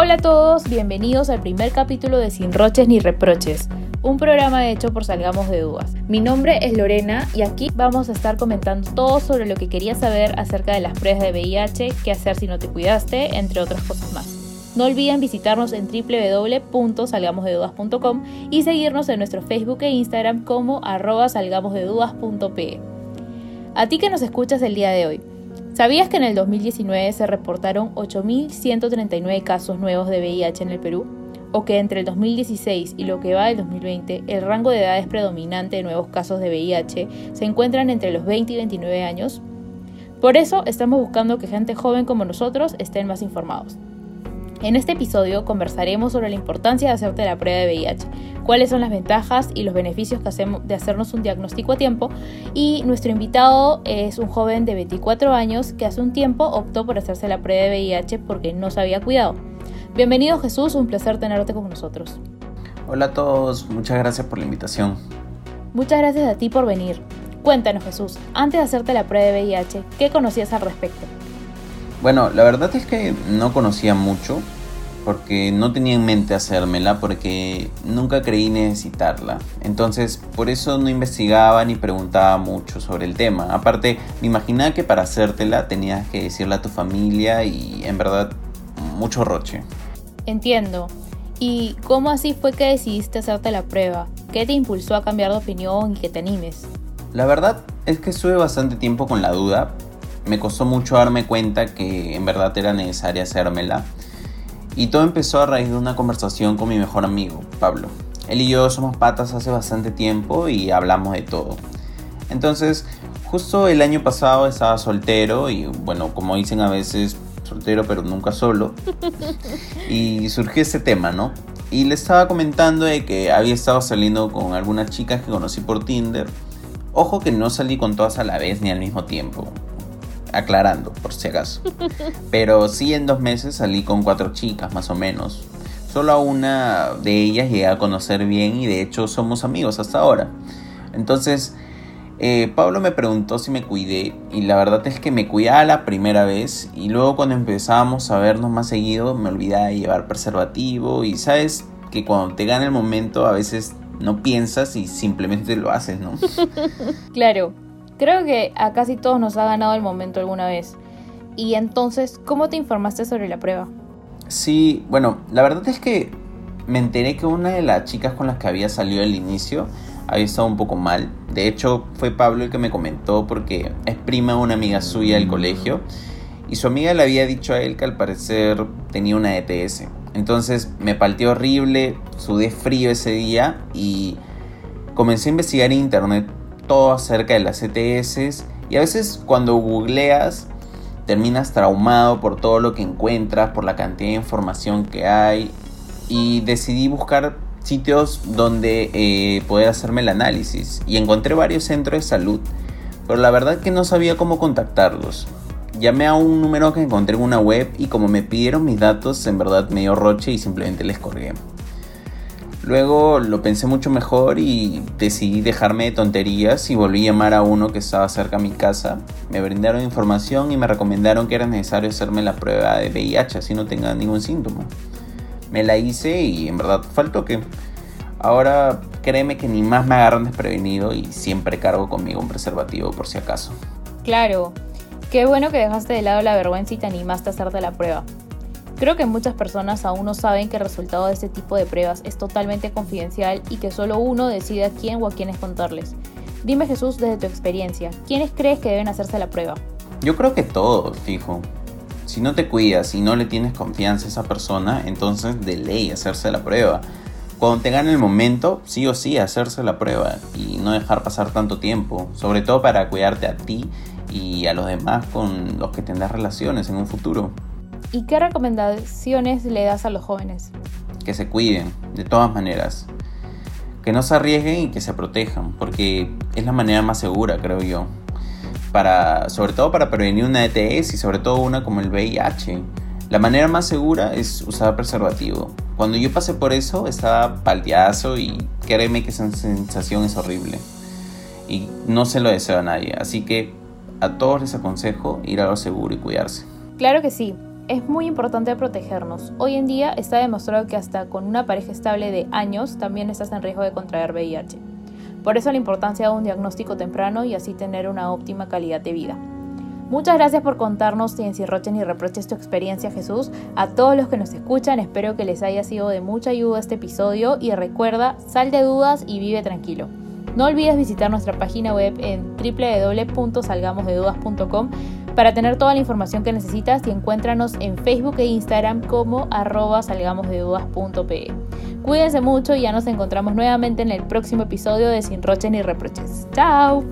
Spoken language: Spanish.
Hola a todos, bienvenidos al primer capítulo de Sin Roches ni Reproches, un programa hecho por Salgamos de Dudas. Mi nombre es Lorena y aquí vamos a estar comentando todo sobre lo que querías saber acerca de las pruebas de VIH, qué hacer si no te cuidaste, entre otras cosas más. No olviden visitarnos en www.salgamosdedudas.com y seguirnos en nuestro Facebook e Instagram como arroba salgamosdedudas.pe. A ti que nos escuchas el día de hoy, ¿Sabías que en el 2019 se reportaron 8.139 casos nuevos de VIH en el Perú? ¿O que entre el 2016 y lo que va del 2020 el rango de edades predominante de nuevos casos de VIH se encuentran entre los 20 y 29 años? Por eso estamos buscando que gente joven como nosotros estén más informados. En este episodio conversaremos sobre la importancia de hacerte la prueba de VIH, cuáles son las ventajas y los beneficios que hacemos de hacernos un diagnóstico a tiempo y nuestro invitado es un joven de 24 años que hace un tiempo optó por hacerse la prueba de VIH porque no se había cuidado. Bienvenido Jesús, un placer tenerte con nosotros. Hola a todos, muchas gracias por la invitación. Muchas gracias a ti por venir. Cuéntanos Jesús, antes de hacerte la prueba de VIH, ¿qué conocías al respecto? Bueno, la verdad es que no conocía mucho porque no tenía en mente hacérmela porque nunca creí necesitarla. Entonces, por eso no investigaba ni preguntaba mucho sobre el tema. Aparte, me imaginaba que para hacértela tenías que decirle a tu familia y en verdad mucho roche. Entiendo. ¿Y cómo así fue que decidiste hacerte la prueba? ¿Qué te impulsó a cambiar de opinión y que te animes? La verdad es que estuve bastante tiempo con la duda, me costó mucho darme cuenta que en verdad era necesaria hacérmela. Y todo empezó a raíz de una conversación con mi mejor amigo, Pablo. Él y yo somos patas hace bastante tiempo y hablamos de todo. Entonces, justo el año pasado estaba soltero y bueno, como dicen a veces, soltero pero nunca solo. Y surgió ese tema, ¿no? Y le estaba comentando de que había estado saliendo con algunas chicas que conocí por Tinder. Ojo que no salí con todas a la vez ni al mismo tiempo aclarando, por si acaso. Pero sí en dos meses salí con cuatro chicas, más o menos. Solo a una de ellas llegué a conocer bien y de hecho somos amigos hasta ahora. Entonces, eh, Pablo me preguntó si me cuidé y la verdad es que me cuidaba la primera vez y luego cuando empezábamos a vernos más seguido me olvidaba de llevar preservativo y sabes que cuando te gana el momento a veces no piensas y simplemente lo haces, ¿no? claro, Creo que a casi todos nos ha ganado el momento alguna vez. Y entonces, ¿cómo te informaste sobre la prueba? Sí, bueno, la verdad es que me enteré que una de las chicas con las que había salido al inicio había estado un poco mal. De hecho, fue Pablo el que me comentó porque es prima de una amiga suya del colegio. Y su amiga le había dicho a él que al parecer tenía una ETS. Entonces me palteó horrible, sudé frío ese día y comencé a investigar en internet todo acerca de las ETS y a veces cuando googleas terminas traumado por todo lo que encuentras, por la cantidad de información que hay y decidí buscar sitios donde eh, poder hacerme el análisis y encontré varios centros de salud, pero la verdad que no sabía cómo contactarlos. Llamé a un número que encontré en una web y como me pidieron mis datos, en verdad me dio roche y simplemente les colgué. Luego lo pensé mucho mejor y decidí dejarme de tonterías y volví a llamar a uno que estaba cerca a mi casa. Me brindaron información y me recomendaron que era necesario hacerme la prueba de VIH así no tenga ningún síntoma. Me la hice y en verdad faltó que... Ahora créeme que ni más me agarran desprevenido y siempre cargo conmigo un preservativo por si acaso. Claro, qué bueno que dejaste de lado la vergüenza y te animaste a hacerte la prueba. Creo que muchas personas aún no saben que el resultado de este tipo de pruebas es totalmente confidencial y que solo uno decide a quién o a quiénes contarles. Dime Jesús desde tu experiencia, ¿quiénes crees que deben hacerse la prueba? Yo creo que todos, fijo. Si no te cuidas y no le tienes confianza a esa persona, entonces de ley hacerse la prueba. Cuando te gane el momento, sí o sí hacerse la prueba y no dejar pasar tanto tiempo, sobre todo para cuidarte a ti y a los demás con los que tendrás relaciones en un futuro. ¿Y qué recomendaciones le das a los jóvenes? Que se cuiden, de todas maneras. Que no se arriesguen y que se protejan, porque es la manera más segura, creo yo. Para, sobre todo para prevenir una ETS y sobre todo una como el VIH. La manera más segura es usar preservativo. Cuando yo pasé por eso estaba palteazo y créeme que esa sensación es horrible. Y no se lo deseo a nadie. Así que a todos les aconsejo ir a lo seguro y cuidarse. Claro que sí. Es muy importante protegernos. Hoy en día está demostrado que hasta con una pareja estable de años también estás en riesgo de contraer VIH. Por eso la importancia de un diagnóstico temprano y así tener una óptima calidad de vida. Muchas gracias por contarnos sin encirroches ni reproches tu experiencia, Jesús. A todos los que nos escuchan, espero que les haya sido de mucha ayuda este episodio y recuerda, sal de dudas y vive tranquilo. No olvides visitar nuestra página web en www.salgamosdedudas.com para tener toda la información que necesitas y encuéntranos en Facebook e Instagram como arroba salgamosdedudas.pe. Cuídense mucho y ya nos encontramos nuevamente en el próximo episodio de Sin Roches ni Reproches. ¡Chao!